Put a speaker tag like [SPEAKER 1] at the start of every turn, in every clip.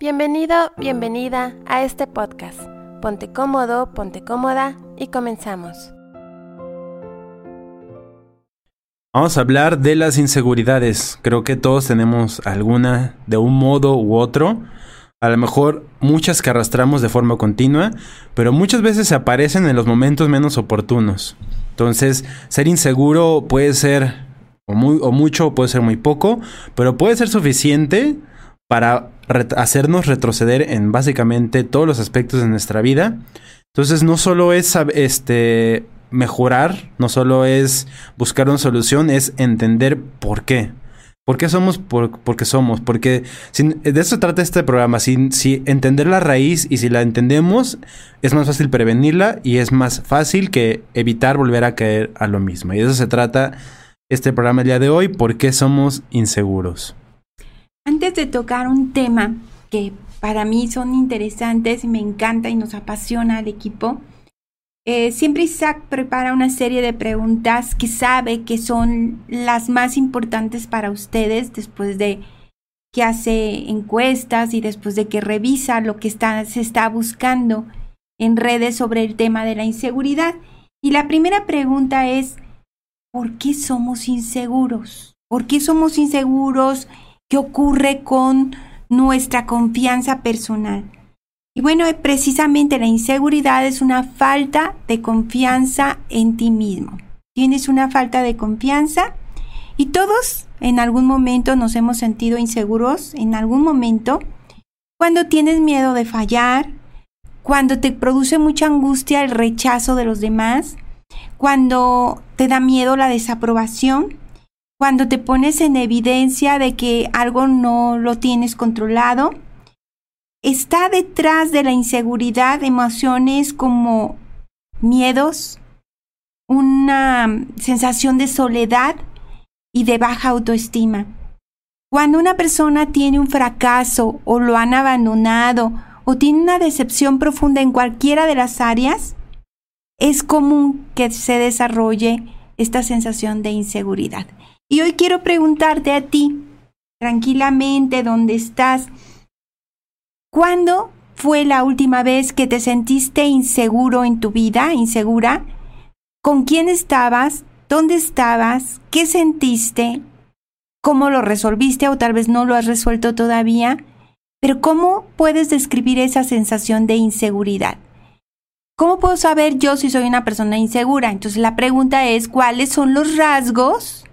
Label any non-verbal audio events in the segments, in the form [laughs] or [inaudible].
[SPEAKER 1] Bienvenido, bienvenida a este podcast. Ponte cómodo, ponte cómoda y comenzamos.
[SPEAKER 2] Vamos a hablar de las inseguridades. Creo que todos tenemos alguna de un modo u otro. A lo mejor muchas que arrastramos de forma continua, pero muchas veces se aparecen en los momentos menos oportunos. Entonces, ser inseguro puede ser o, muy, o mucho, puede ser muy poco, pero puede ser suficiente para hacernos retroceder en básicamente todos los aspectos de nuestra vida. Entonces no solo es este, mejorar, no solo es buscar una solución, es entender por qué. ¿Por qué somos? Por, porque somos. Porque de eso trata este programa. Si, si entender la raíz y si la entendemos, es más fácil prevenirla y es más fácil que evitar volver a caer a lo mismo. Y de eso se trata este programa el día de hoy. ¿Por qué somos inseguros?
[SPEAKER 3] Antes de tocar un tema que para mí son interesantes y me encanta y nos apasiona al equipo, eh, siempre Isaac prepara una serie de preguntas que sabe que son las más importantes para ustedes después de que hace encuestas y después de que revisa lo que se está buscando en redes sobre el tema de la inseguridad. Y la primera pregunta es, ¿por qué somos inseguros? ¿Por qué somos inseguros? Qué ocurre con nuestra confianza personal. Y bueno, precisamente la inseguridad es una falta de confianza en ti mismo. Tienes una falta de confianza y todos en algún momento nos hemos sentido inseguros, en algún momento, cuando tienes miedo de fallar, cuando te produce mucha angustia el rechazo de los demás, cuando te da miedo la desaprobación, cuando te pones en evidencia de que algo no lo tienes controlado, está detrás de la inseguridad emociones como miedos, una sensación de soledad y de baja autoestima. Cuando una persona tiene un fracaso o lo han abandonado o tiene una decepción profunda en cualquiera de las áreas, es común que se desarrolle esta sensación de inseguridad. Y hoy quiero preguntarte a ti, tranquilamente, ¿dónde estás? ¿Cuándo fue la última vez que te sentiste inseguro en tu vida, insegura? ¿Con quién estabas? ¿Dónde estabas? ¿Qué sentiste? ¿Cómo lo resolviste o tal vez no lo has resuelto todavía? Pero ¿cómo puedes describir esa sensación de inseguridad? ¿Cómo puedo saber yo si soy una persona insegura? Entonces la pregunta es, ¿cuáles son los rasgos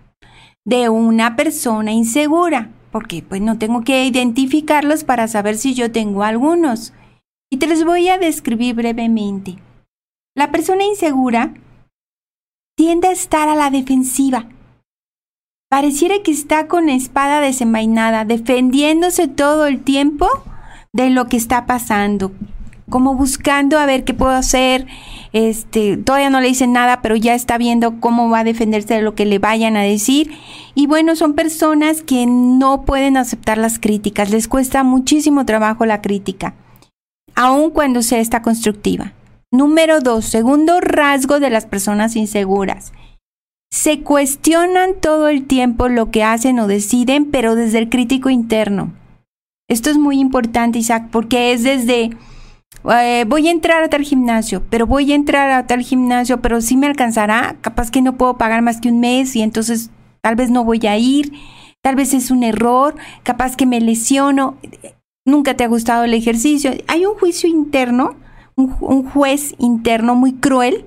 [SPEAKER 3] de una persona insegura, porque pues no tengo que identificarlos para saber si yo tengo algunos. Y te los voy a describir brevemente. La persona insegura tiende a estar a la defensiva. Pareciera que está con espada desenvainada, defendiéndose todo el tiempo de lo que está pasando, como buscando a ver qué puedo hacer. Este, todavía no le dicen nada, pero ya está viendo cómo va a defenderse de lo que le vayan a decir. Y bueno, son personas que no pueden aceptar las críticas, les cuesta muchísimo trabajo la crítica, aun cuando sea esta constructiva. Número dos, segundo rasgo de las personas inseguras. Se cuestionan todo el tiempo lo que hacen o deciden, pero desde el crítico interno. Esto es muy importante, Isaac, porque es desde eh, voy a entrar a tal gimnasio, pero voy a entrar a tal gimnasio, pero sí me alcanzará, capaz que no puedo pagar más que un mes y entonces tal vez no voy a ir, tal vez es un error, capaz que me lesiono, nunca te ha gustado el ejercicio. Hay un juicio interno, un, un juez interno muy cruel,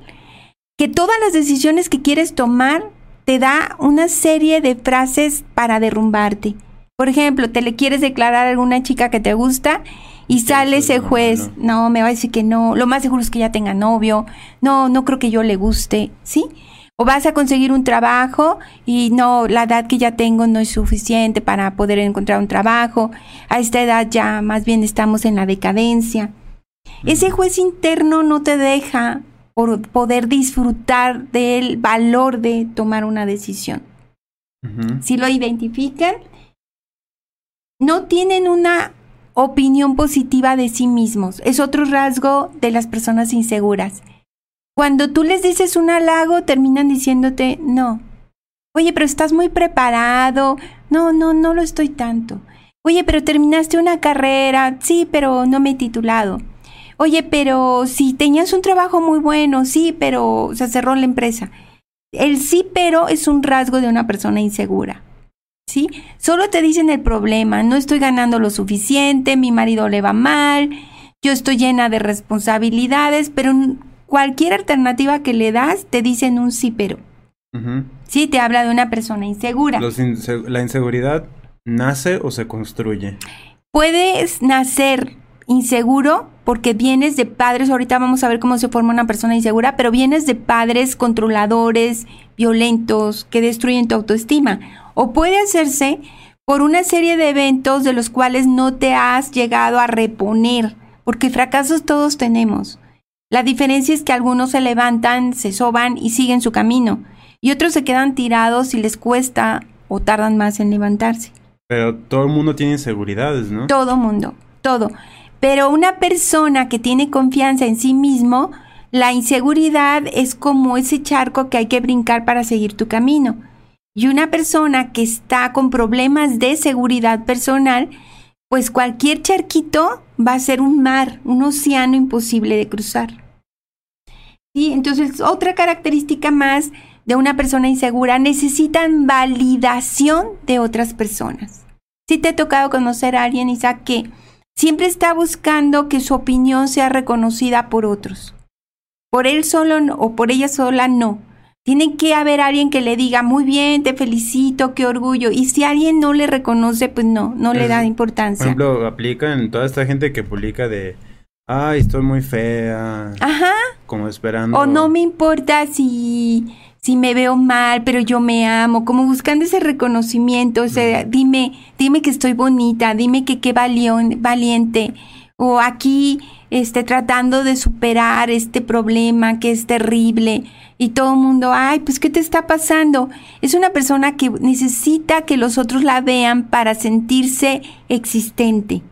[SPEAKER 3] que todas las decisiones que quieres tomar te da una serie de frases para derrumbarte. Por ejemplo, te le quieres declarar a alguna chica que te gusta y sale ese juez, no, me va a decir que no, lo más seguro es que ya tenga novio, no, no creo que yo le guste, ¿sí? O vas a conseguir un trabajo y no, la edad que ya tengo no es suficiente para poder encontrar un trabajo, a esta edad ya más bien estamos en la decadencia. Ese juez interno no te deja por poder disfrutar del valor de tomar una decisión. Si lo identifican, no tienen una opinión positiva de sí mismos. Es otro rasgo de las personas inseguras. Cuando tú les dices un halago, terminan diciéndote no. Oye, pero estás muy preparado. No, no, no lo estoy tanto. Oye, pero terminaste una carrera, sí, pero no me he titulado. Oye, pero si tenías un trabajo muy bueno, sí, pero se cerró la empresa. El sí, pero es un rasgo de una persona insegura. ¿Sí? Solo te dicen el problema, no estoy ganando lo suficiente, mi marido le va mal, yo estoy llena de responsabilidades, pero cualquier alternativa que le das te dicen un sí, pero. Sí, te habla de una persona insegura.
[SPEAKER 2] la inseguridad nace o se construye.
[SPEAKER 3] Puedes nacer inseguro porque vienes de padres, ahorita vamos a ver cómo se forma una persona insegura, pero vienes de padres controladores, violentos, que destruyen tu autoestima. O puede hacerse por una serie de eventos de los cuales no te has llegado a reponer, porque fracasos todos tenemos. La diferencia es que algunos se levantan, se soban y siguen su camino, y otros se quedan tirados y les cuesta o tardan más en levantarse.
[SPEAKER 2] Pero todo el mundo tiene inseguridades, ¿no?
[SPEAKER 3] Todo mundo, todo. Pero una persona que tiene confianza en sí mismo, la inseguridad es como ese charco que hay que brincar para seguir tu camino. Y una persona que está con problemas de seguridad personal, pues cualquier charquito va a ser un mar, un océano imposible de cruzar. ¿Sí? Entonces, otra característica más de una persona insegura, necesitan validación de otras personas. Si te ha tocado conocer a alguien, Isaac, que siempre está buscando que su opinión sea reconocida por otros. Por él solo o por ella sola no. Tiene que haber alguien que le diga, muy bien, te felicito, qué orgullo. Y si alguien no le reconoce, pues no, no le da importancia.
[SPEAKER 2] Por ejemplo, aplica en toda esta gente que publica de, ay, estoy muy fea.
[SPEAKER 3] Ajá.
[SPEAKER 2] Como esperando.
[SPEAKER 3] O no me importa si si me veo mal, pero yo me amo, como buscando ese reconocimiento, o sea, dime, dime que estoy bonita, dime que qué valiente, o aquí, este, tratando de superar este problema que es terrible, y todo el mundo, ay, pues, ¿qué te está pasando? Es una persona que necesita que los otros la vean para sentirse existente.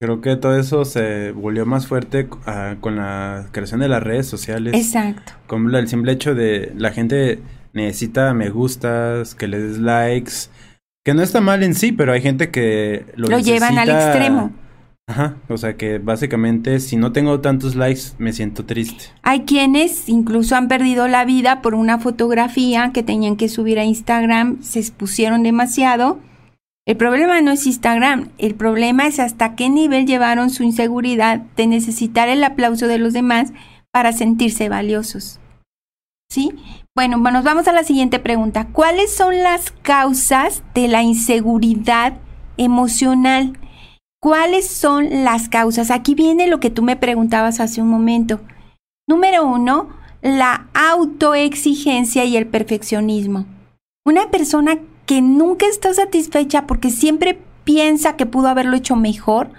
[SPEAKER 2] Creo que todo eso se volvió más fuerte ah, con la creación de las redes sociales.
[SPEAKER 3] Exacto.
[SPEAKER 2] Como el simple hecho de la gente necesita me gustas, que le des likes, que no está mal en sí, pero hay gente que
[SPEAKER 3] lo, lo llevan al extremo.
[SPEAKER 2] Ajá, o sea que básicamente si no tengo tantos likes me siento triste.
[SPEAKER 3] Hay quienes incluso han perdido la vida por una fotografía que tenían que subir a Instagram, se expusieron demasiado el problema no es Instagram, el problema es hasta qué nivel llevaron su inseguridad de necesitar el aplauso de los demás para sentirse valiosos. ¿Sí? Bueno, nos vamos a la siguiente pregunta. ¿Cuáles son las causas de la inseguridad emocional? ¿Cuáles son las causas? Aquí viene lo que tú me preguntabas hace un momento. Número uno, la autoexigencia y el perfeccionismo. Una persona que nunca está satisfecha porque siempre piensa que pudo haberlo hecho mejor,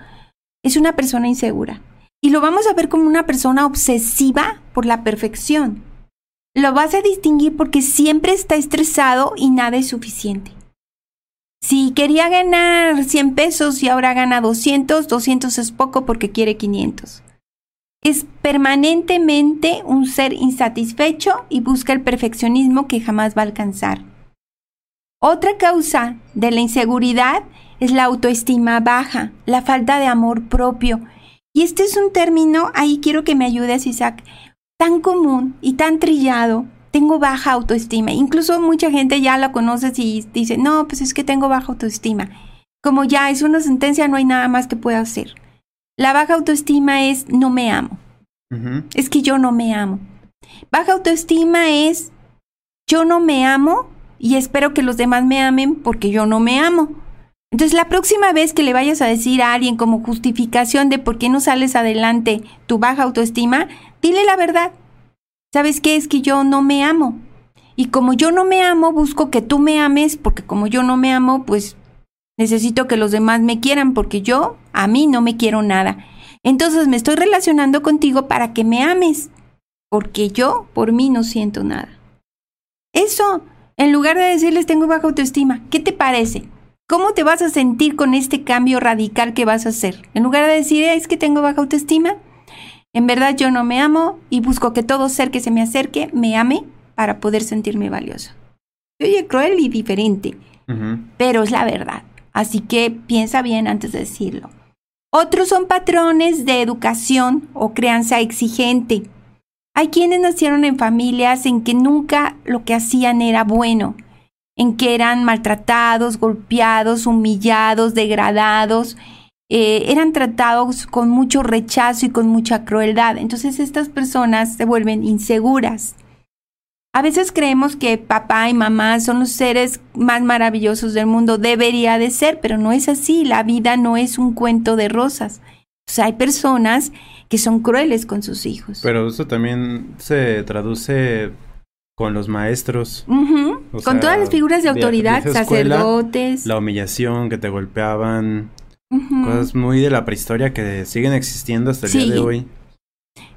[SPEAKER 3] es una persona insegura. Y lo vamos a ver como una persona obsesiva por la perfección. Lo vas a distinguir porque siempre está estresado y nada es suficiente. Si quería ganar 100 pesos y ahora gana 200, 200 es poco porque quiere 500. Es permanentemente un ser insatisfecho y busca el perfeccionismo que jamás va a alcanzar. Otra causa de la inseguridad es la autoestima baja, la falta de amor propio. Y este es un término, ahí quiero que me ayudes Isaac, tan común y tan trillado. Tengo baja autoestima. Incluso mucha gente ya la conoce y dice, no, pues es que tengo baja autoestima. Como ya es una sentencia, no hay nada más que pueda hacer. La baja autoestima es no me amo. Es que yo no me amo. Baja autoestima es yo no me amo y espero que los demás me amen porque yo no me amo. Entonces la próxima vez que le vayas a decir a alguien como justificación de por qué no sales adelante tu baja autoestima, dile la verdad. ¿Sabes qué? Es que yo no me amo. Y como yo no me amo, busco que tú me ames, porque como yo no me amo, pues necesito que los demás me quieran, porque yo a mí no me quiero nada. Entonces me estoy relacionando contigo para que me ames, porque yo por mí no siento nada. Eso, en lugar de decirles tengo baja autoestima, ¿qué te parece? ¿Cómo te vas a sentir con este cambio radical que vas a hacer? En lugar de decir es que tengo baja autoestima, en verdad yo no me amo y busco que todo ser que se me acerque me ame para poder sentirme valioso. Oye, cruel y diferente, pero es la verdad. Así que piensa bien antes de decirlo. Otros son patrones de educación o crianza exigente. Hay quienes nacieron en familias en que nunca lo que hacían era bueno, en que eran maltratados, golpeados, humillados, degradados, eh, eran tratados con mucho rechazo y con mucha crueldad. Entonces estas personas se vuelven inseguras. A veces creemos que papá y mamá son los seres más maravillosos del mundo. Debería de ser, pero no es así. La vida no es un cuento de rosas. O sea, hay personas que son crueles con sus hijos.
[SPEAKER 2] Pero eso también se traduce con los maestros.
[SPEAKER 3] con todas las figuras de autoridad, sacerdotes.
[SPEAKER 2] La humillación, que te golpeaban. Cosas muy de la prehistoria que siguen existiendo hasta el día de hoy.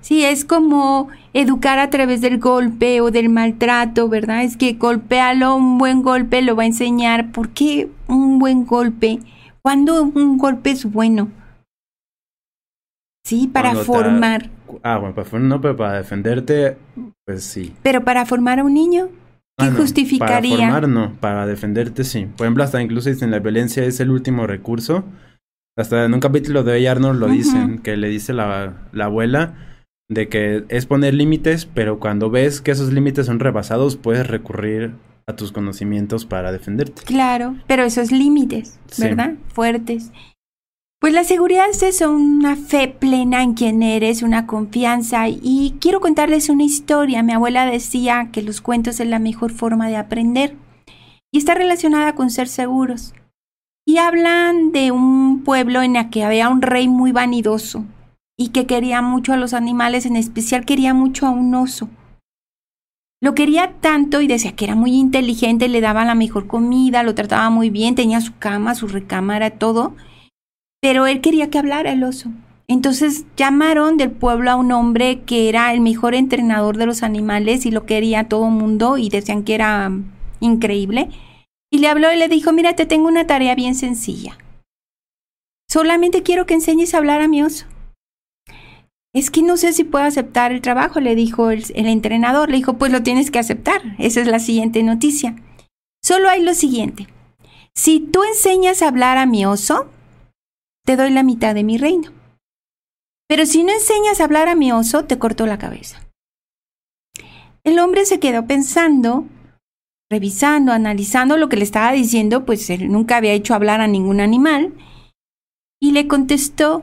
[SPEAKER 3] Sí, es como educar a través del golpe o del maltrato, ¿verdad? Es que golpealo, un buen golpe lo va a enseñar. ¿Por qué un buen golpe? ¿Cuándo un golpe es bueno? Sí, para formar.
[SPEAKER 2] Ah, bueno, para, no, pero para defenderte, pues sí.
[SPEAKER 3] Pero para formar a un niño, ¿qué ah, justificaría?
[SPEAKER 2] Para formar no, para defenderte sí. Por ejemplo, hasta incluso dicen la violencia es el último recurso. Hasta en un capítulo de Arnold lo dicen, que le dice la, la abuela de que es poner límites, pero cuando ves que esos límites son rebasados, puedes recurrir a tus conocimientos para defenderte.
[SPEAKER 3] Claro, pero esos límites, ¿verdad? Fuertes. Pues la seguridad es eso, una fe plena en quien eres, una confianza. Y quiero contarles una historia. Mi abuela decía que los cuentos es la mejor forma de aprender. Y está relacionada con ser seguros. Y hablan de un pueblo en el que había un rey muy vanidoso y que quería mucho a los animales, en especial quería mucho a un oso. Lo quería tanto y decía que era muy inteligente, le daba la mejor comida, lo trataba muy bien, tenía su cama, su recámara, todo pero él quería que hablara el oso. Entonces llamaron del pueblo a un hombre que era el mejor entrenador de los animales y lo quería todo el mundo y decían que era increíble. Y le habló y le dijo, mira, te tengo una tarea bien sencilla. Solamente quiero que enseñes a hablar a mi oso. Es que no sé si puedo aceptar el trabajo, le dijo el, entrenador. Le dijo, pues lo tienes que aceptar. Esa es la siguiente noticia. Solo hay lo siguiente. Si tú enseñas a hablar a mi oso, te doy la mitad de mi reino. Pero si no enseñas a hablar a mi oso, te corto la cabeza. El hombre se quedó pensando, revisando, analizando lo que le estaba diciendo, pues él nunca había hecho hablar a ningún animal, y le contestó,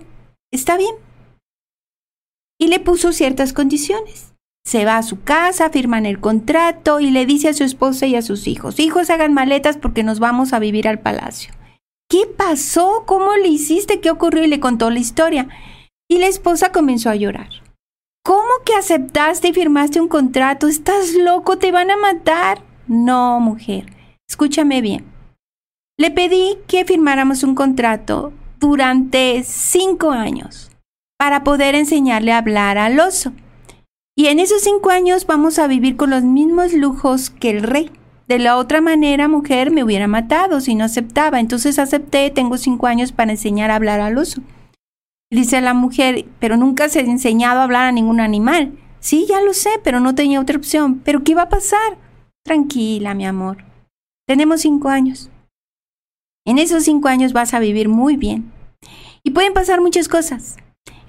[SPEAKER 3] está bien. Y le puso ciertas condiciones. Se va a su casa, firman el contrato y le dice a su esposa y a sus hijos, hijos hagan maletas porque nos vamos a vivir al palacio. ¿Qué pasó? ¿Cómo le hiciste? ¿Qué ocurrió? Y le contó la historia. Y la esposa comenzó a llorar. ¿Cómo que aceptaste y firmaste un contrato? ¿Estás loco? ¿Te van a matar? No, mujer. Escúchame bien. Le pedí que firmáramos un contrato durante cinco años para poder enseñarle a hablar al oso. Y en esos cinco años vamos a vivir con los mismos lujos que el rey. De la otra manera, mujer, me hubiera matado si no aceptaba. Entonces acepté, tengo cinco años para enseñar a hablar al oso. Dice la mujer, pero nunca se ha enseñado a hablar a ningún animal. Sí, ya lo sé, pero no tenía otra opción. ¿Pero qué va a pasar? Tranquila, mi amor. Tenemos cinco años. En esos cinco años vas a vivir muy bien. Y pueden pasar muchas cosas.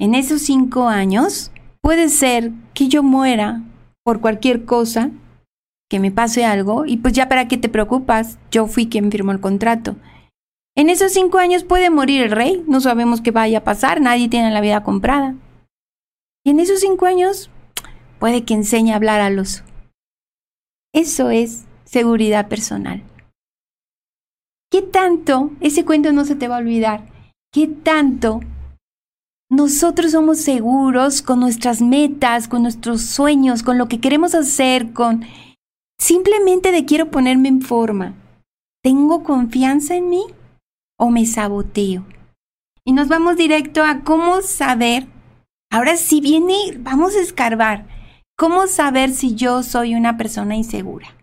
[SPEAKER 3] En esos cinco años puede ser que yo muera por cualquier cosa que me pase algo y pues ya para qué te preocupas, yo fui quien firmó el contrato. En esos cinco años puede morir el rey, no sabemos qué vaya a pasar, nadie tiene la vida comprada. Y en esos cinco años puede que enseñe a hablar a los. Eso es seguridad personal. ¿Qué tanto, ese cuento no se te va a olvidar, qué tanto nosotros somos seguros con nuestras metas, con nuestros sueños, con lo que queremos hacer, con Simplemente de quiero ponerme en forma. ¿Tengo confianza en mí o me saboteo? Y nos vamos directo a cómo saber. Ahora sí viene, vamos a escarbar. ¿Cómo saber si yo soy una persona insegura?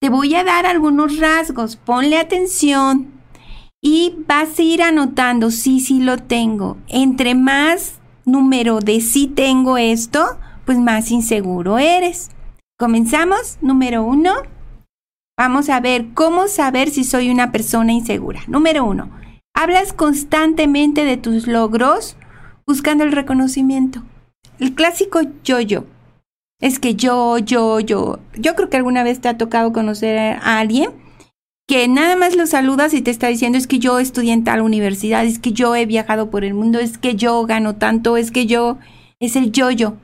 [SPEAKER 3] Te voy a dar algunos rasgos, ponle atención y vas a ir anotando, sí, sí lo tengo. Entre más número de sí tengo esto, pues más inseguro eres. Comenzamos. Número uno. Vamos a ver cómo saber si soy una persona insegura. Número uno, hablas constantemente de tus logros buscando el reconocimiento. El clásico yo-yo. Es que yo, yo, yo. Yo creo que alguna vez te ha tocado conocer a alguien que nada más lo saludas y te está diciendo es que yo estudié en tal universidad, es que yo he viajado por el mundo, es que yo gano tanto, es que yo... Es el yo-yo.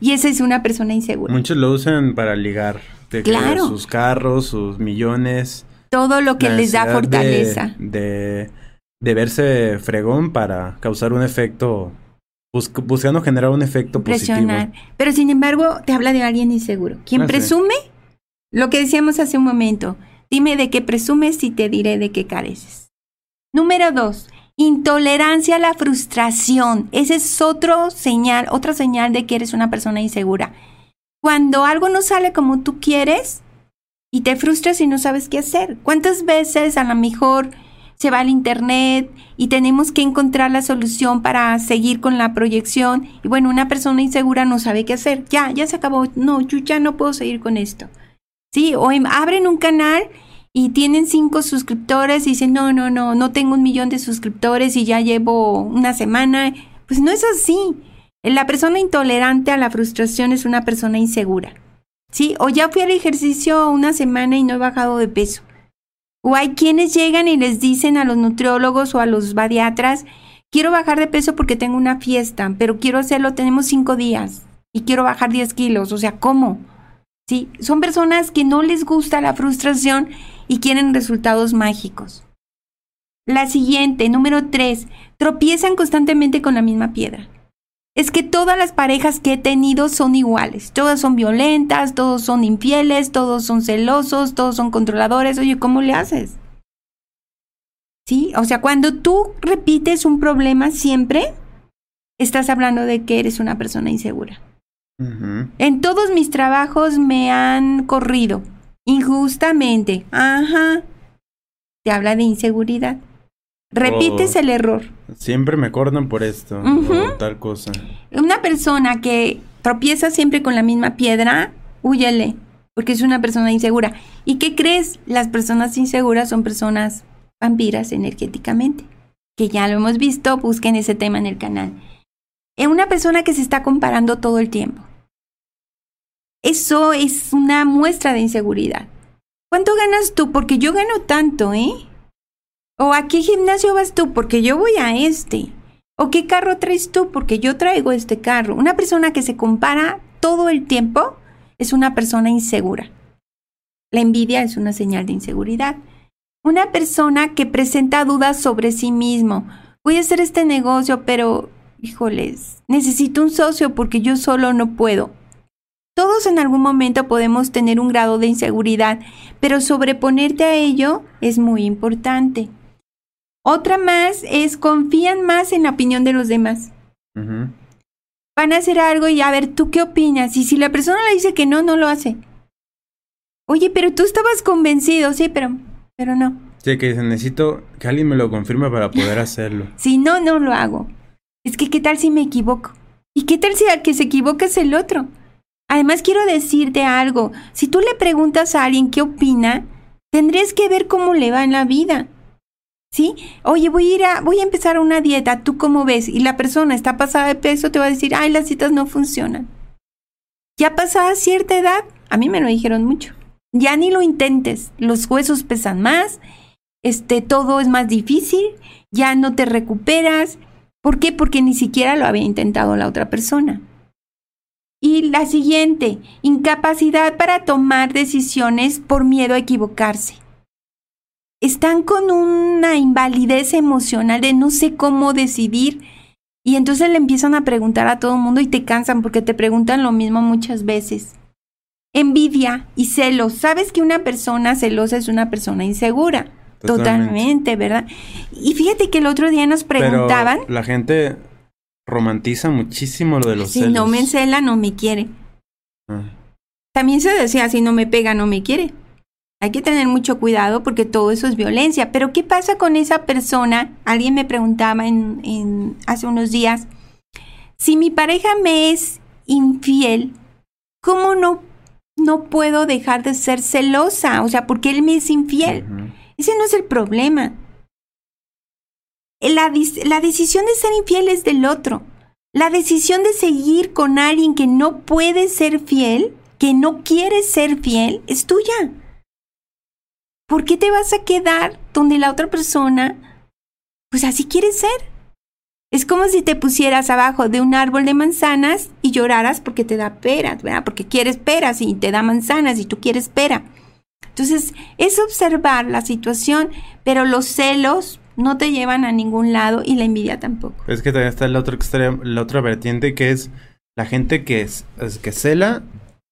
[SPEAKER 3] Y esa es una persona insegura.
[SPEAKER 2] Muchos lo usan para ligar
[SPEAKER 3] claro.
[SPEAKER 2] sus carros, sus millones.
[SPEAKER 3] Todo lo que les da fortaleza.
[SPEAKER 2] De, de, verse fregón para causar un efecto, buscando generar un efecto Impresionar. positivo.
[SPEAKER 3] Pero sin embargo, te habla de alguien inseguro. Quien ah, presume, lo que decíamos hace un momento, dime de qué presumes y te diré de qué careces. Número dos, intolerancia a la frustración. Ese es otro señal, otra señal de que eres una persona insegura cuando algo no sale como tú quieres y te frustras y no sabes qué hacer. ¿Cuántas veces a lo mejor se va al internet y tenemos que encontrar la solución para seguir con la proyección? Y bueno, una persona insegura no sabe qué hacer. Ya, ya se acabó. No, yo ya no puedo seguir con esto. Sí, o em, abren un canal y tienen cinco suscriptores y dicen, no, no, no, no tengo un millón de suscriptores y ya llevo una semana. Pues no es así. La persona intolerante a la frustración es una persona insegura. ¿Sí? O ya fui al ejercicio una semana y no he bajado de peso. O hay quienes llegan y les dicen a los nutriólogos o a los bariatras, quiero bajar de peso porque tengo una fiesta, pero quiero hacerlo, tenemos cinco días y quiero bajar 10 kilos. O sea, ¿cómo? ¿Sí? Son personas que no les gusta la frustración y quieren resultados mágicos. La siguiente, número tres, tropiezan constantemente con la misma piedra es que todas las parejas que he tenido son iguales. Todas son violentas, todos son infieles, todos son celosos, todos son controladores. Oye, ¿cómo le haces? ¿Sí? O sea, cuando tú repites un problema siempre, estás hablando de que eres una persona insegura. En todos mis trabajos me han corrido injustamente. Ajá. Te habla de inseguridad. Repites el error.
[SPEAKER 2] Siempre me cortan por esto o tal cosa.
[SPEAKER 3] Una persona que tropieza siempre con la misma piedra, huyele, porque es una persona insegura. ¿Y qué crees? Las personas inseguras son personas vampiras energéticamente, que ya lo hemos visto, busquen ese tema en el canal. Es una persona que se está comparando todo el tiempo. Eso es una muestra de inseguridad. ¿Cuánto ganas tú? Porque yo gano tanto, ¿eh? ¿O a qué gimnasio vas tú? Porque yo voy a este. ¿O qué carro traes tú? Porque yo traigo este carro. Una persona que se compara todo el tiempo es una persona insegura. La envidia es una señal de inseguridad. Una persona que presenta dudas sobre sí mismo. Voy a hacer este negocio, pero, híjoles, necesito un socio porque yo solo no puedo. Todos en algún momento podemos tener un grado de inseguridad, pero sobreponerte a ello es muy importante. Otra más es confían más en la opinión de los demás. Van a hacer algo y a ver, ¿tú qué opinas? Y si la persona le dice que no, no lo hace. Oye, pero tú estabas convencido, sí, pero, pero no.
[SPEAKER 2] Sí, que necesito que alguien me lo confirme para poder hacerlo. [laughs]
[SPEAKER 3] si no, no lo hago. Es que, ¿qué tal si me equivoco? ¿Y qué tal si al que se equivoca es el otro? Además, quiero decirte algo. Si tú le preguntas a alguien qué opina, tendrías que ver cómo le va en la vida. ¿Sí? Oye, voy a ir a, voy a empezar una dieta, ¿tú cómo ves? Y la persona está pasada de peso, te va a decir, ay, las citas no funcionan. Ya pasada cierta edad, a mí me lo dijeron mucho. Ya ni lo intentes, los huesos pesan más, este, todo es más difícil, ya no te recuperas. ¿Por qué? Porque ni siquiera lo había intentado la otra persona. Y la siguiente, incapacidad para tomar decisiones por miedo a equivocarse están con una invalidez emocional de no sé cómo decidir y entonces le empiezan a preguntar a todo el mundo y te cansan porque te preguntan lo mismo muchas veces. Envidia y celos. ¿Sabes que una persona celosa es una persona insegura? Totalmente, ¿verdad? Y fíjate que el otro día nos preguntaban.
[SPEAKER 2] la gente romantiza muchísimo lo de los celos.
[SPEAKER 3] Si no me cela, no me quiere. Ah. También se decía, si no me pega, no me quiere. Hay que tener mucho cuidado porque todo eso es violencia. Pero ¿qué pasa con esa persona? Alguien me preguntaba en, hace unos días, si mi pareja me es infiel, ¿cómo no no puedo dejar de ser celosa, o sea, porque él me es infiel. Ese no es el problema. La, la decisión de ser infiel es del otro. La decisión de seguir con alguien que no puede ser fiel, que no quiere ser fiel, es tuya. ¿Por qué te vas a quedar donde la otra persona, pues así quiere ser? Es como si te pusieras abajo de un árbol de manzanas y lloraras porque te da peras, ¿verdad? Porque quieres peras y te da manzanas y tú quieres pera. Entonces, es observar la situación, pero los celos no te llevan a ningún lado y la envidia tampoco.
[SPEAKER 2] Es que también está el otro extremo, la otra vertiente que es la gente que es, es que cela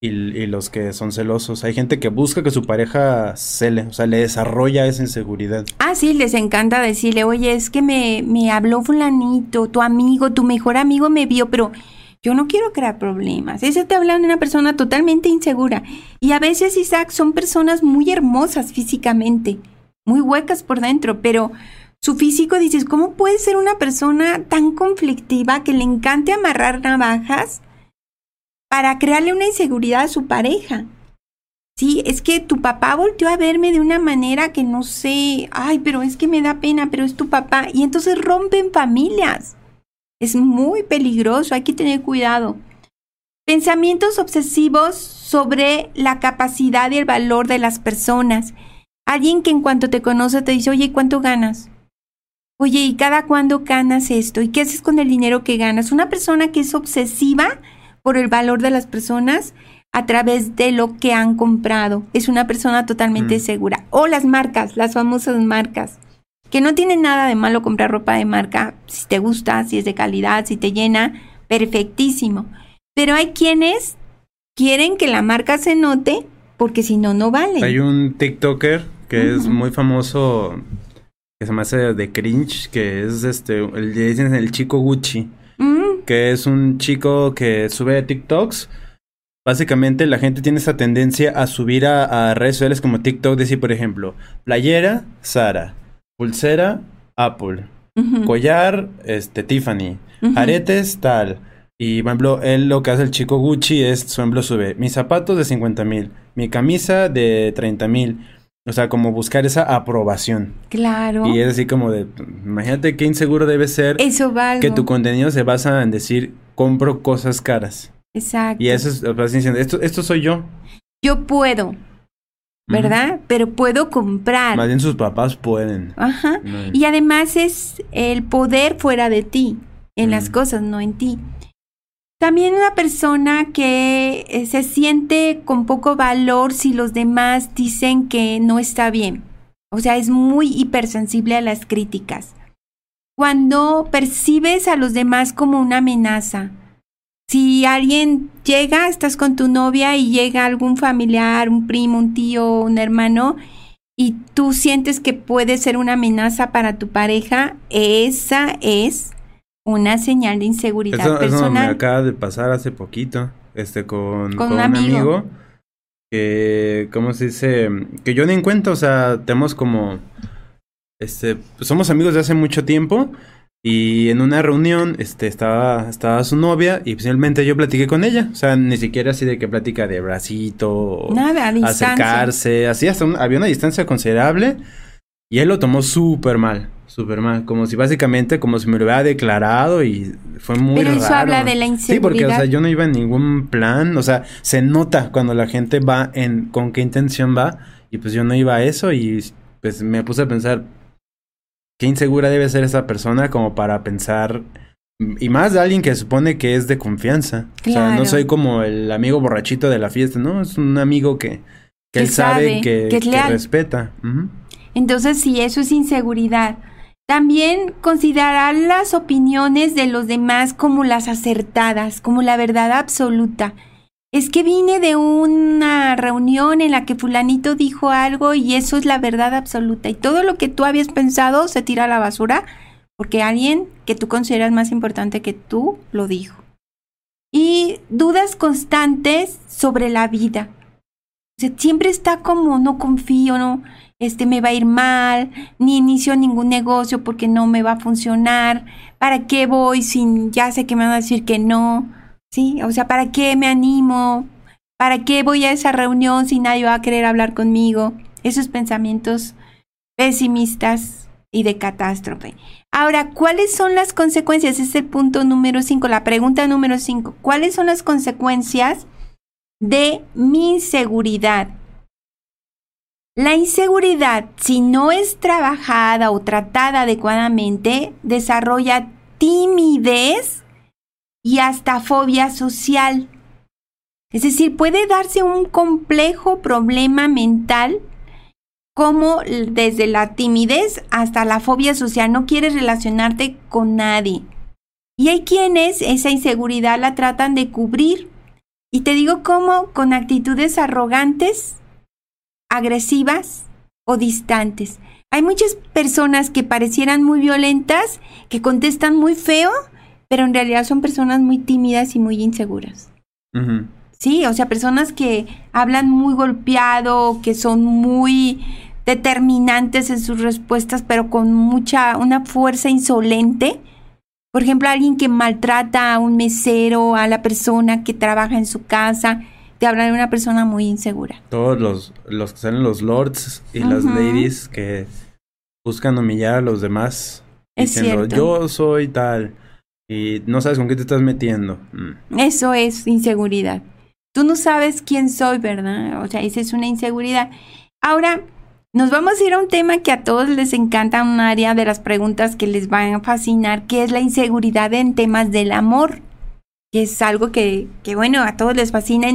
[SPEAKER 2] y, y los que son celosos. Hay gente que busca que su pareja cele, o sea, le desarrolla esa inseguridad.
[SPEAKER 3] Ah, sí, les encanta decirle, oye, es que me, me habló fulanito, tu amigo, tu mejor amigo me vio, pero yo no quiero crear problemas. Ese te habla de una persona totalmente insegura. Y a veces, Isaac, son personas muy hermosas físicamente, muy huecas por dentro, pero su físico dices, ¿cómo puede ser una persona tan conflictiva que le encante amarrar navajas para crearle una inseguridad a su pareja? Sí, es que tu papá volteó a verme de una manera que no sé, ay, pero es que me da pena, pero es tu papá. Y entonces rompen familias. Es muy peligroso, hay que tener cuidado. Pensamientos obsesivos sobre la capacidad y el valor de las personas. Alguien que en cuanto te conoce te dice, oye, ¿cuánto ganas? Oye, ¿y cada cuándo ganas esto? ¿Y qué haces con el dinero que ganas? Una persona que es obsesiva por el valor de las personas a través de lo que han comprado. Es una persona totalmente
[SPEAKER 2] Mm.
[SPEAKER 3] segura. O las marcas, las famosas marcas. Que no tiene nada de malo comprar ropa de marca. Si te gusta, si es de calidad, si te llena, perfectísimo. Pero hay quienes quieren que la marca se note porque si no, no vale.
[SPEAKER 2] Hay un TikToker que es muy famoso, que se me hace de cringe, que es este, el, le dicen el chico Gucci, que es un chico que sube TikToks. Básicamente la gente tiene esa tendencia a subir a, a redes sociales como TikTok, decir, por ejemplo, playera, Sara, pulsera, Apple, collar, este, Tiffany,
[SPEAKER 3] ujú.
[SPEAKER 2] aretes, tal. Y, por ejemplo, él lo que hace el chico Gucci es, por ejemplo, sube mis zapatos de 50 mil, mi camisa de 30 mil. O sea, como buscar esa aprobación.
[SPEAKER 3] Claro.
[SPEAKER 2] Y es así como de, imagínate qué inseguro debe ser
[SPEAKER 3] Eso va
[SPEAKER 2] que tu contenido se basa en decir, compro cosas caras.
[SPEAKER 3] Exacto.
[SPEAKER 2] Y eso es, vas diciendo, esto, esto soy yo.
[SPEAKER 3] Yo puedo, ¿verdad? Pero puedo comprar.
[SPEAKER 2] Más bien sus papás pueden.
[SPEAKER 3] Ajá.
[SPEAKER 2] No,
[SPEAKER 3] Y además es el poder fuera de ti, en las
[SPEAKER 2] Mm.
[SPEAKER 3] cosas, no en ti. También una persona que eh, se siente con poco valor si los demás dicen que no está bien. O sea, es muy hipersensible a las críticas. Cuando percibes a los demás como una amenaza. Si alguien llega, estás con tu novia y llega algún familiar, un primo, un tío, un hermano, y tú sientes que puede ser una amenaza para tu pareja, esa es una señal de inseguridad
[SPEAKER 2] Eso, eso me
[SPEAKER 3] personal.
[SPEAKER 2] acaba de pasar hace poquito, este, con,
[SPEAKER 3] Con
[SPEAKER 2] con
[SPEAKER 3] un amigo.
[SPEAKER 2] amigo. que, ¿cómo se dice? Que yo ni en cuenta, o sea, tenemos como, este, pues somos amigos de hace mucho tiempo y en una reunión, este, estaba, estaba su novia y finalmente yo platiqué con ella, o sea, ni siquiera así de que platica de bracito,
[SPEAKER 3] Nada, a
[SPEAKER 2] acercarse, así hasta un- había una distancia considerable y él lo tomó súper mal, súper mal, como si básicamente, como si me lo hubiera declarado y fue muy
[SPEAKER 3] Pero
[SPEAKER 2] raro.
[SPEAKER 3] eso habla de la
[SPEAKER 2] Sí, porque, o sea,
[SPEAKER 3] inseguridad.
[SPEAKER 2] yo no iba en ningún plan, o sea, se nota cuando la gente va en con qué intención va y pues yo no iba a eso y pues me puse a pensar qué insegura debe ser esa persona como para pensar y más de alguien que supone que es de confianza. O sea,
[SPEAKER 3] Claro.
[SPEAKER 2] no soy como el amigo borrachito de la fiesta, no, es un amigo que que,
[SPEAKER 3] Que
[SPEAKER 2] él sabe,
[SPEAKER 3] sabe,
[SPEAKER 2] que, respeta.
[SPEAKER 3] Entonces, sí, eso es inseguridad. También considerar las opiniones de los demás como las acertadas, como la verdad absoluta. Es que vine de una reunión en la que fulanito dijo algo y eso es la verdad absoluta. Y todo lo que tú habías pensado se tira a la basura porque alguien que tú consideras más importante que tú lo dijo. Y dudas constantes sobre la vida. Siempre está como no confío, no, este me va a ir mal, ni inicio ningún negocio porque no me va a funcionar. ¿Para qué voy sin ya sé que me van a decir que no? Sí, o sea, ¿para qué me animo? ¿Para qué voy a esa reunión si nadie va a querer hablar conmigo? Esos pensamientos pesimistas y de catástrofe. Ahora, ¿cuáles son las consecuencias? Ese es el punto número 5, la pregunta número 5. ¿Cuáles son las consecuencias de mi inseguridad? La inseguridad, si no es trabajada o tratada adecuadamente, desarrolla timidez y hasta fobia social. Es decir, puede darse un complejo problema mental como desde la timidez hasta la fobia social. No quieres relacionarte con nadie. Y hay quienes esa inseguridad la tratan de cubrir. Y te digo cómo, con actitudes arrogantes, agresivas o distantes. Hay muchas personas que parecieran muy violentas, que contestan muy feo, pero en realidad son personas muy tímidas y muy inseguras. Sí, o sea, personas que hablan muy golpeado, que son muy determinantes en sus respuestas, pero con mucha, una fuerza insolente. Por ejemplo, alguien que maltrata a un mesero, a la persona que trabaja en su casa, te habla de una persona muy insegura.
[SPEAKER 2] Todos los, los que salen los lords y las ladies que buscan humillar a los demás.
[SPEAKER 3] Es diciendo,
[SPEAKER 2] yo soy tal. Y no sabes con qué te estás metiendo.
[SPEAKER 3] Mm. Eso es inseguridad. Tú no sabes quién soy, ¿verdad? O sea, esa es una inseguridad. Ahora, nos vamos a ir a un tema que a todos les encanta, un área de las preguntas que les van a fascinar, que es la inseguridad en temas del amor, que es algo que, que bueno, a todos les fascina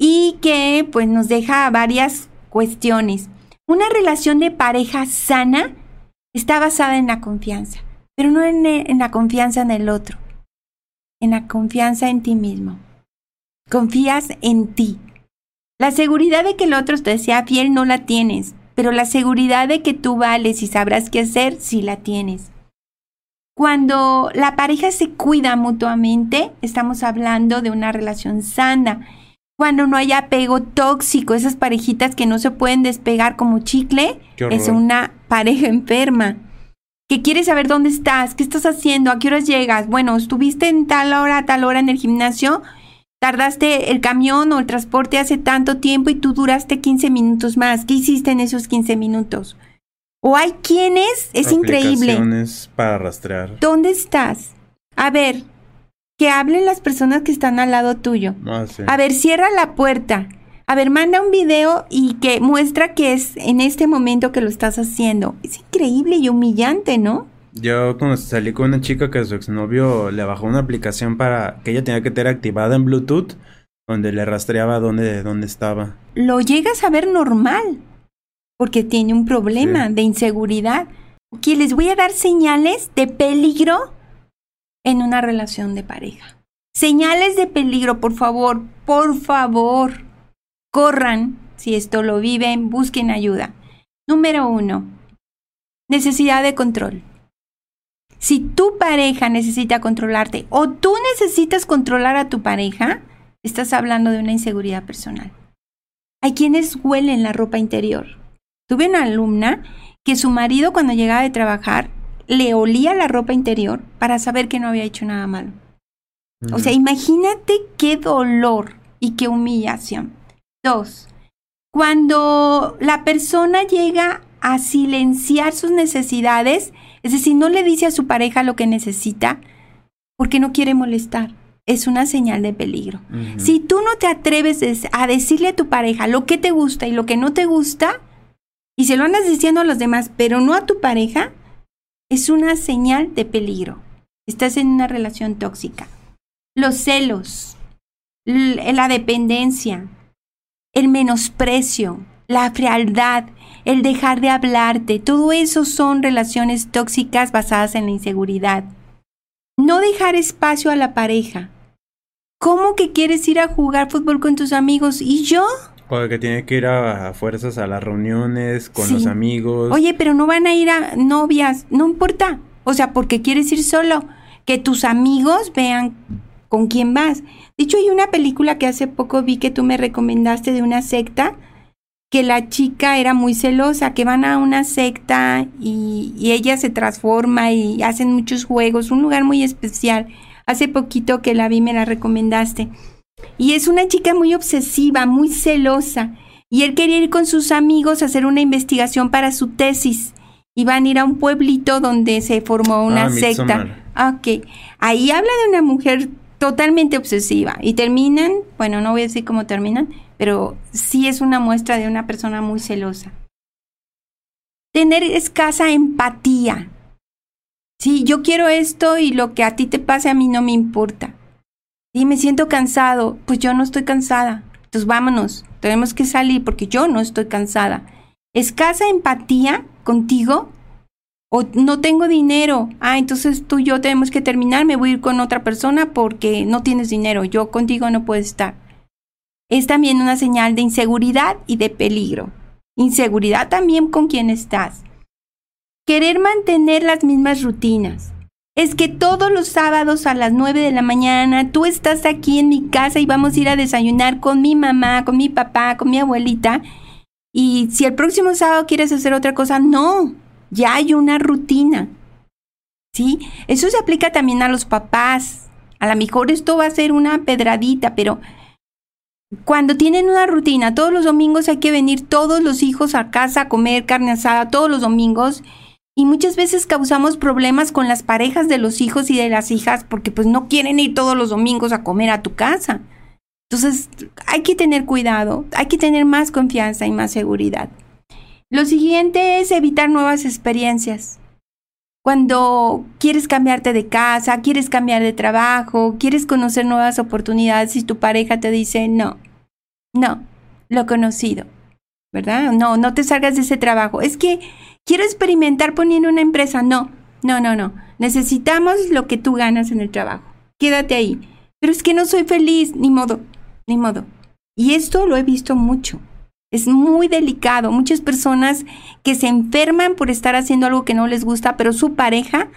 [SPEAKER 3] y que pues nos deja varias cuestiones. Una relación de pareja sana está basada en la confianza, pero no en, en, la confianza en el otro, en la confianza en ti mismo. Confías en ti. La seguridad de que el otro te sea fiel no la tienes, pero la seguridad de que tú vales y sabrás qué hacer sí la tienes. Cuando la pareja se cuida mutuamente, estamos hablando de una relación sana cuando no hay apego tóxico, esas parejitas que no se pueden despegar como chicle, es una pareja enferma. Que quiere saber dónde estás, qué estás haciendo, a qué horas llegas. Bueno, estuviste en tal hora, tal hora en el gimnasio, tardaste el camión o el transporte hace tanto tiempo y tú duraste 15 minutos más. ¿Qué hiciste en esos 15 minutos? O hay quienes, es increíble.
[SPEAKER 2] para rastrear.
[SPEAKER 3] ¿Dónde estás? A ver, que hablen las personas que están al lado tuyo.
[SPEAKER 2] Ah,
[SPEAKER 3] A ver, cierra la puerta. A ver, manda un video y que muestra que es en este momento que lo estás haciendo. Es increíble y humillante, ¿no?
[SPEAKER 2] Yo cuando salí con una chica que su exnovio le bajó una aplicación para que ella tenía que tener activada en Bluetooth, donde le rastreaba dónde, dónde estaba.
[SPEAKER 3] Lo llegas a ver normal, porque tiene un problema de inseguridad. Que les voy a dar señales de peligro en una relación de pareja. Señales de peligro, por favor, por favor, corran, si esto lo viven, busquen ayuda. Número uno, necesidad de control. Si tu pareja necesita controlarte o tú necesitas controlar a tu pareja, estás hablando de una inseguridad personal. Hay quienes huelen la ropa interior. Tuve una alumna que su marido cuando llegaba de trabajar le olía la ropa interior para saber que no había hecho nada malo. O sea, imagínate qué dolor y qué humillación. Dos, cuando la persona llega a silenciar sus necesidades, es decir, no le dice a su pareja lo que necesita porque no quiere molestar, es una señal de peligro. Si tú no te atreves a decirle a tu pareja lo que te gusta y lo que no te gusta, y se lo andas diciendo a los demás, pero no a tu pareja, es una señal de peligro. Estás en una relación tóxica. Los celos, la dependencia, el menosprecio, la frialdad, el dejar de hablarte, todo eso son relaciones tóxicas basadas en la inseguridad. No dejar espacio a la pareja. ¿Cómo que quieres ir a jugar fútbol con tus amigos? ¿Y yo?
[SPEAKER 2] O que tiene que ir a, fuerzas a las reuniones con los amigos.
[SPEAKER 3] Oye, pero no van a ir a novias, no importa. O sea, porque quieres ir solo. Que tus amigos vean con quién vas. De hecho, hay una película que hace poco vi que tú me recomendaste de una secta, que la chica era muy celosa, que van a una secta y, y ella se transforma y hacen muchos juegos, un lugar muy especial. Hace poquito que la vi me la recomendaste. Y es una chica muy obsesiva, muy celosa. Y él quería ir con sus amigos a hacer una investigación para su tesis. Iban a ir a un pueblito donde se formó una
[SPEAKER 2] Ah,
[SPEAKER 3] secta.
[SPEAKER 2] Midsommar.
[SPEAKER 3] Ok. Ahí habla de una mujer totalmente obsesiva. Y terminan, bueno, no voy a decir cómo terminan, pero sí es una muestra de una persona muy celosa. Tener escasa empatía. Sí, yo quiero esto y lo que a ti te pase a mí no me importa. Sí, me siento cansado. Pues yo no estoy cansada. Entonces vámonos. Tenemos que salir porque yo no estoy cansada. Escasa empatía contigo. O no tengo dinero. Ah, entonces tú y yo tenemos que terminar. Me voy a ir con otra persona porque no tienes dinero. Yo contigo no puedo estar. Es también una señal de inseguridad y de peligro. Inseguridad también con quien estás. Querer mantener las mismas rutinas. Es que todos los sábados a las 9 de la mañana tú estás aquí en mi casa y vamos a ir a desayunar con mi mamá, con mi papá, con mi abuelita. Y si el próximo sábado quieres hacer otra cosa, no, ya hay una rutina. ¿Sí? Eso se aplica también a los papás. A lo mejor esto va a ser una pedradita, pero cuando tienen una rutina, todos los domingos hay que venir todos los hijos a casa a comer carne asada todos los domingos y muchas veces causamos problemas con las parejas de los hijos y de las hijas porque pues no quieren ir todos los domingos a comer a tu casa. Entonces hay que tener cuidado, hay que tener más confianza y más seguridad. Lo siguiente es evitar nuevas experiencias. Cuando quieres cambiarte de casa, quieres cambiar de trabajo, quieres conocer nuevas oportunidades y tu pareja te dice no, no, lo conocido, ¿verdad? No, no te salgas de ese trabajo. Es que quiero experimentar poniendo una empresa. No, no, no, no. Necesitamos lo que tú ganas en el trabajo. Quédate ahí. Pero es que no soy feliz, ni modo, ni modo. Y esto lo he visto mucho. Es muy delicado. Muchas personas que se enferman por estar haciendo algo que no les gusta, pero su pareja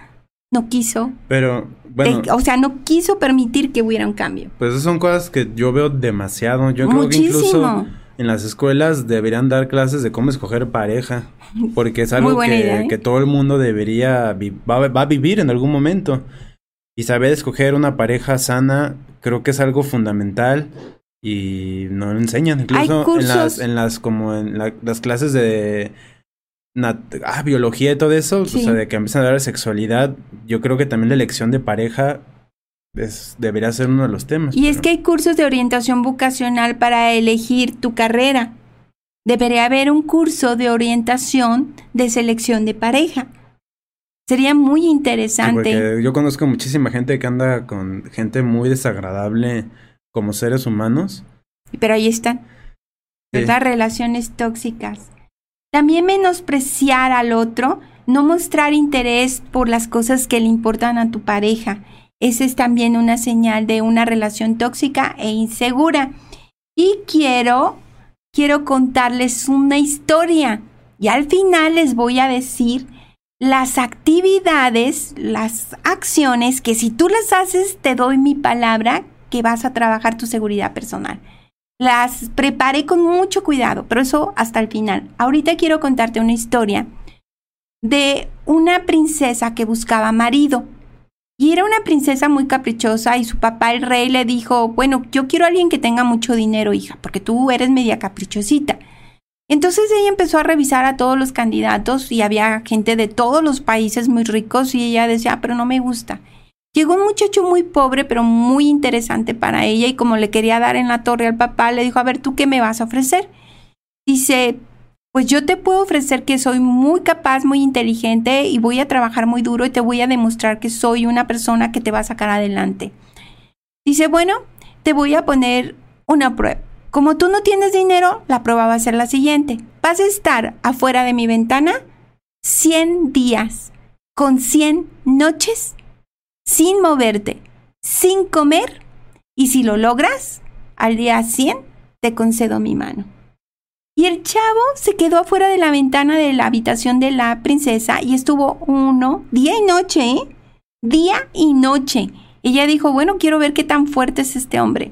[SPEAKER 3] no quiso.
[SPEAKER 2] Pero, bueno,
[SPEAKER 3] eh, o sea, no quiso permitir que hubiera un cambio.
[SPEAKER 2] pues esas son cosas que yo veo demasiado. Yo creo que
[SPEAKER 3] Muchísimo.
[SPEAKER 2] incluso en las escuelas deberían dar clases de cómo escoger pareja. Porque es algo
[SPEAKER 3] buena
[SPEAKER 2] que,
[SPEAKER 3] idea, ¿eh?
[SPEAKER 2] que todo el mundo debería va, va a vivir en algún momento. Y saber escoger una pareja sana creo que es algo fundamental y no lo enseñan. Incluso en las, en las como en la- las clases de ah, biología y todo eso,
[SPEAKER 3] Sí.
[SPEAKER 2] o sea, de que empiezan a hablar de sexualidad, yo creo que también la elección de pareja es- debería ser uno de los temas.
[SPEAKER 3] Y es que hay cursos de orientación vocacional para elegir tu carrera. Debería haber un curso de orientación de selección de pareja. Sería muy
[SPEAKER 2] Sí,
[SPEAKER 3] interesante.
[SPEAKER 2] porque yo conozco muchísima gente que anda con gente muy desagradable como seres humanos.
[SPEAKER 3] Pero ahí están.
[SPEAKER 2] Sí.
[SPEAKER 3] ¿Verdad? Relaciones tóxicas. También menospreciar al otro, no mostrar interés por las cosas que le importan a tu pareja. Esa es también una señal de una relación tóxica e insegura. Y quiero, quiero contarles una historia. Y al final les voy a decir las actividades, las acciones que si tú las haces, te doy mi palabra que vas a trabajar tu seguridad personal. Las preparé con mucho cuidado, pero eso hasta el final. Ahorita quiero contarte una historia de una princesa que buscaba marido. Y era una princesa muy caprichosa y su papá el rey le dijo, bueno, yo quiero a alguien que tenga mucho dinero, hija, porque tú eres media caprichosita. Entonces ella empezó a revisar a todos los candidatos y había gente de todos los países muy ricos y ella decía, "Ah, pero no me gusta. Llegó un muchacho muy pobre, pero muy interesante para ella y como le quería dar en la torre al papá, le dijo, a ver, ¿tú qué me vas a ofrecer? Dice, pues yo te puedo ofrecer que soy muy capaz, muy inteligente y voy a trabajar muy duro y te voy a demostrar que soy una persona que te va a sacar adelante. Dice, bueno, te voy a poner una prueba. Como tú no tienes dinero, la prueba va a ser la siguiente. Vas a estar afuera de mi ventana 100 días, con 100 noches, sin moverte, sin comer, y si lo logras, al día 100 te concedo mi mano. Y el chavo se quedó afuera de la ventana de la habitación de la princesa y estuvo uno, día y noche, ¿eh? Día y noche. Ella dijo, bueno, quiero ver qué tan fuerte es este hombre.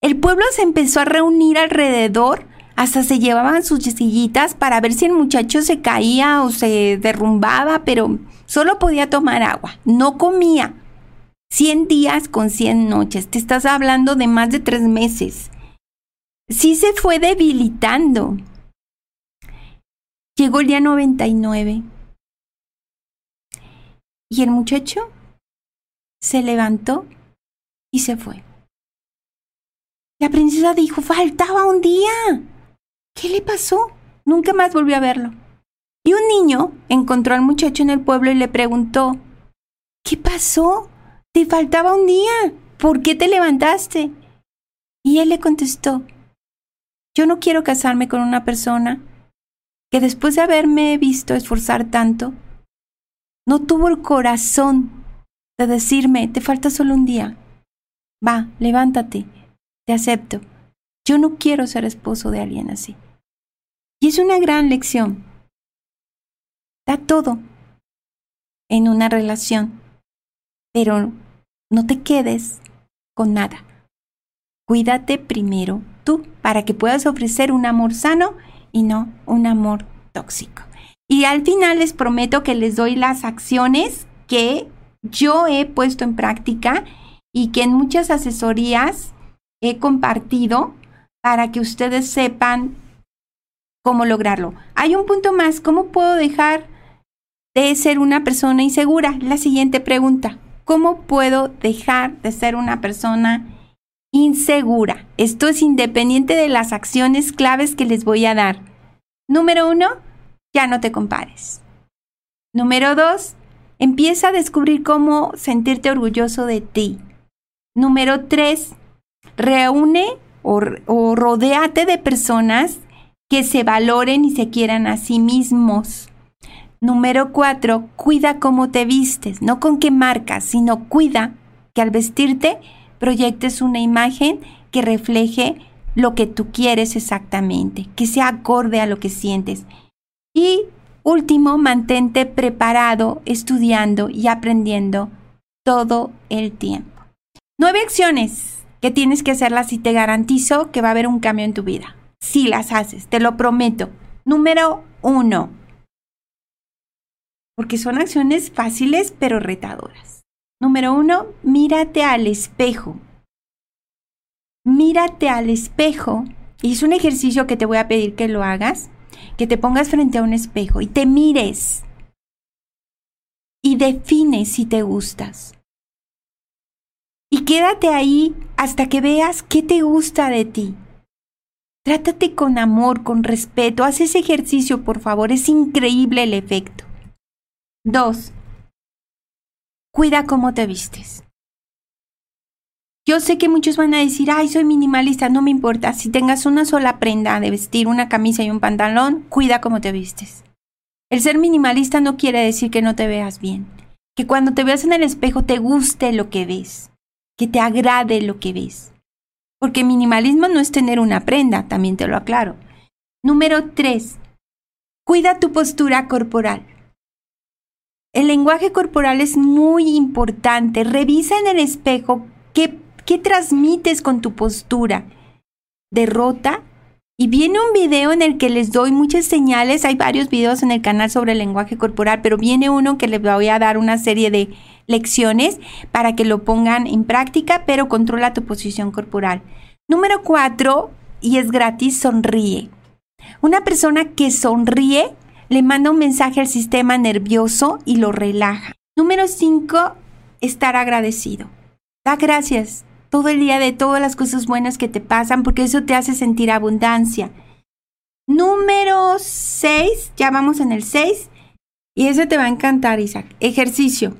[SPEAKER 3] El pueblo se empezó a reunir alrededor, hasta se llevaban sus sillitas para ver si el muchacho se caía o se derrumbaba, pero solo podía tomar agua, no comía. 100 días con 100 noches. Te estás hablando de más de tres meses. Sí se fue debilitando. Llegó el día 99. Y el muchacho se levantó y se fue. La princesa dijo, faltaba un día. ¿Qué le pasó? Nunca más volvió a verlo. Y un niño encontró al muchacho en el pueblo y le preguntó, ¿qué pasó? Te faltaba un día. ¿Por qué te levantaste? Y él le contestó, yo no quiero casarme con una persona que después de haberme visto esforzar tanto, no tuvo el corazón de decirme, te falta solo un día. Va, levántate, te acepto. Yo no quiero ser esposo de alguien así. Y es una gran lección. Da todo en una relación, pero no te quedes con nada. Cuídate primero tú para que puedas ofrecer un amor sano y no un amor tóxico. Y al final les prometo que les doy las acciones que yo he puesto en práctica y que en muchas asesorías he compartido para que ustedes sepan cómo lograrlo. Hay un punto más, ¿cómo puedo dejar de ser una persona insegura? La siguiente pregunta, ¿cómo puedo dejar de ser una persona insegura? Esto es independiente de las acciones claves que les voy a dar. Número uno, ya no te compares. Número dos, empieza a descubrir cómo sentirte orgulloso de ti. Número tres, reúne o, o rodéate de personas que se valoren y se quieran a sí mismos. Número cuatro, cuida cómo te vistes, no con qué marcas, sino cuida que al vestirte proyectes una imagen que refleje lo que tú quieres exactamente, que sea acorde a lo que sientes. Y último, mantente preparado, estudiando y aprendiendo todo el tiempo. Nueve acciones que tienes que hacerlas y te garantizo que va a haber un cambio en tu vida si las haces, te lo prometo. Número uno, porque son acciones fáciles pero retadoras. Número uno, mírate al espejo. Mírate al espejo. Y es un ejercicio que te voy a pedir que lo hagas, que te pongas frente a un espejo y te mires. Y defines si te gustas. Y quédate ahí hasta que veas qué te gusta de ti. Trátate con amor, con respeto. Haz ese ejercicio, por favor. Es increíble el efecto. 2. Cuida cómo te vistes. Yo sé que muchos van a decir, ay, soy minimalista, no me importa. Si tengas una sola prenda de vestir, una camisa y un pantalón, cuida cómo te vistes. El ser minimalista no quiere decir que no te veas bien. Que cuando te veas en el espejo te guste lo que ves. Que te agrade lo que ves. Porque minimalismo no es tener una prenda, también te lo aclaro. Número 3. Cuida tu postura corporal. El lenguaje corporal es muy importante. Revisa en el espejo qué, qué transmites con tu postura. Derrota. Y viene un video en el que les doy muchas señales. Hay varios videos en el canal sobre el lenguaje corporal, pero viene uno que les voy a dar una serie de lecciones para que lo pongan en práctica, pero controla tu posición corporal. Número cuatro, y es gratis, sonríe. Una persona que sonríe le manda un mensaje al sistema nervioso y lo relaja. Número cinco, estar agradecido. Da gracias todo el día de todas las cosas buenas que te pasan porque eso te hace sentir abundancia. Número 6, ya vamos en el 6 y eso te va a encantar, Isaac. Ejercicio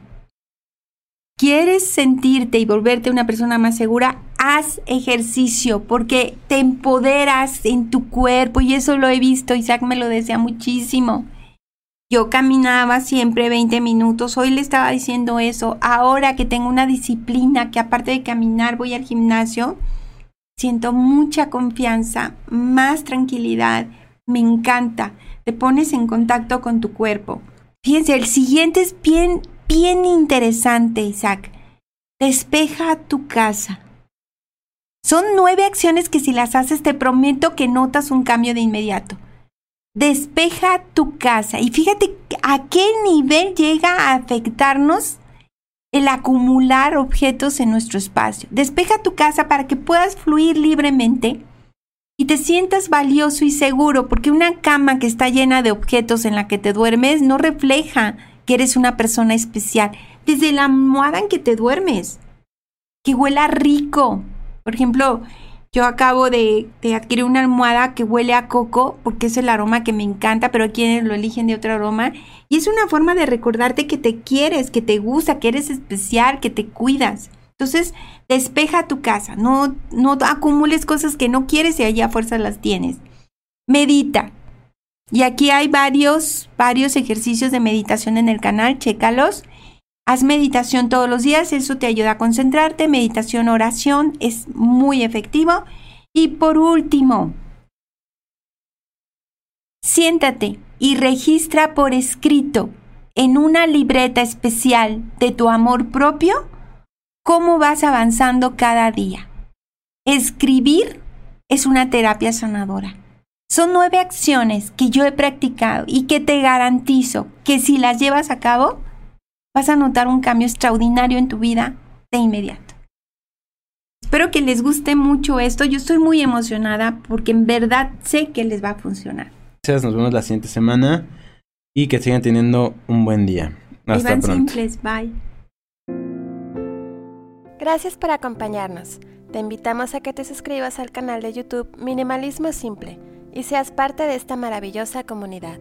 [SPEAKER 3] quieres sentirte y volverte una persona más segura, haz ejercicio porque te empoderas en tu cuerpo y eso lo he visto, Isaac me lo decía muchísimo. Yo caminaba siempre 20 minutos, hoy le estaba diciendo eso, ahora que tengo una disciplina, que aparte de caminar voy al gimnasio, siento mucha confianza, más tranquilidad, me encanta, te pones en contacto con tu cuerpo. Fíjense, el siguiente es bien bien interesante, Isaac. Despeja tu casa. Son nueve acciones que si las haces te prometo que notas un cambio de inmediato. Despeja tu casa. Y fíjate a qué nivel llega a afectarnos el acumular objetos en nuestro espacio. Despeja tu casa para que puedas fluir libremente y te sientas valioso y seguro, porque una cama que está llena de objetos en la que te duermes no refleja que eres una persona especial. Desde la almohada en que te duermes, que huela rico. Por ejemplo, yo acabo de, adquirir una almohada que huele a coco porque es el aroma que me encanta, pero quienes lo eligen de otro aroma. Y es una forma de recordarte que te quieres, que te gusta, que eres especial, que te cuidas. Entonces, despeja tu casa, no, no acumules cosas que no quieres y allá a fuerza las tienes. Medita. Y aquí hay varios, varios ejercicios de meditación en el canal, chécalos. Haz meditación todos los días, eso te ayuda a concentrarte. Meditación, oración es muy efectivo. Y por último, siéntate y registra por escrito en una libreta especial de tu amor propio cómo vas avanzando cada día. Escribir es una terapia sanadora. Son nueve acciones que yo he practicado y que te garantizo que si las llevas a cabo, vas a notar un cambio extraordinario en tu vida de inmediato. Espero que les guste mucho esto. Yo estoy muy emocionada porque en verdad sé que les va a funcionar.
[SPEAKER 2] Gracias, nos vemos la siguiente semana y que sigan teniendo un buen día. Hasta pronto.
[SPEAKER 3] simples, bye.
[SPEAKER 1] Gracias por acompañarnos. Te invitamos a que te suscribas al canal de YouTube Minimalismo Simple y seas parte de esta maravillosa comunidad.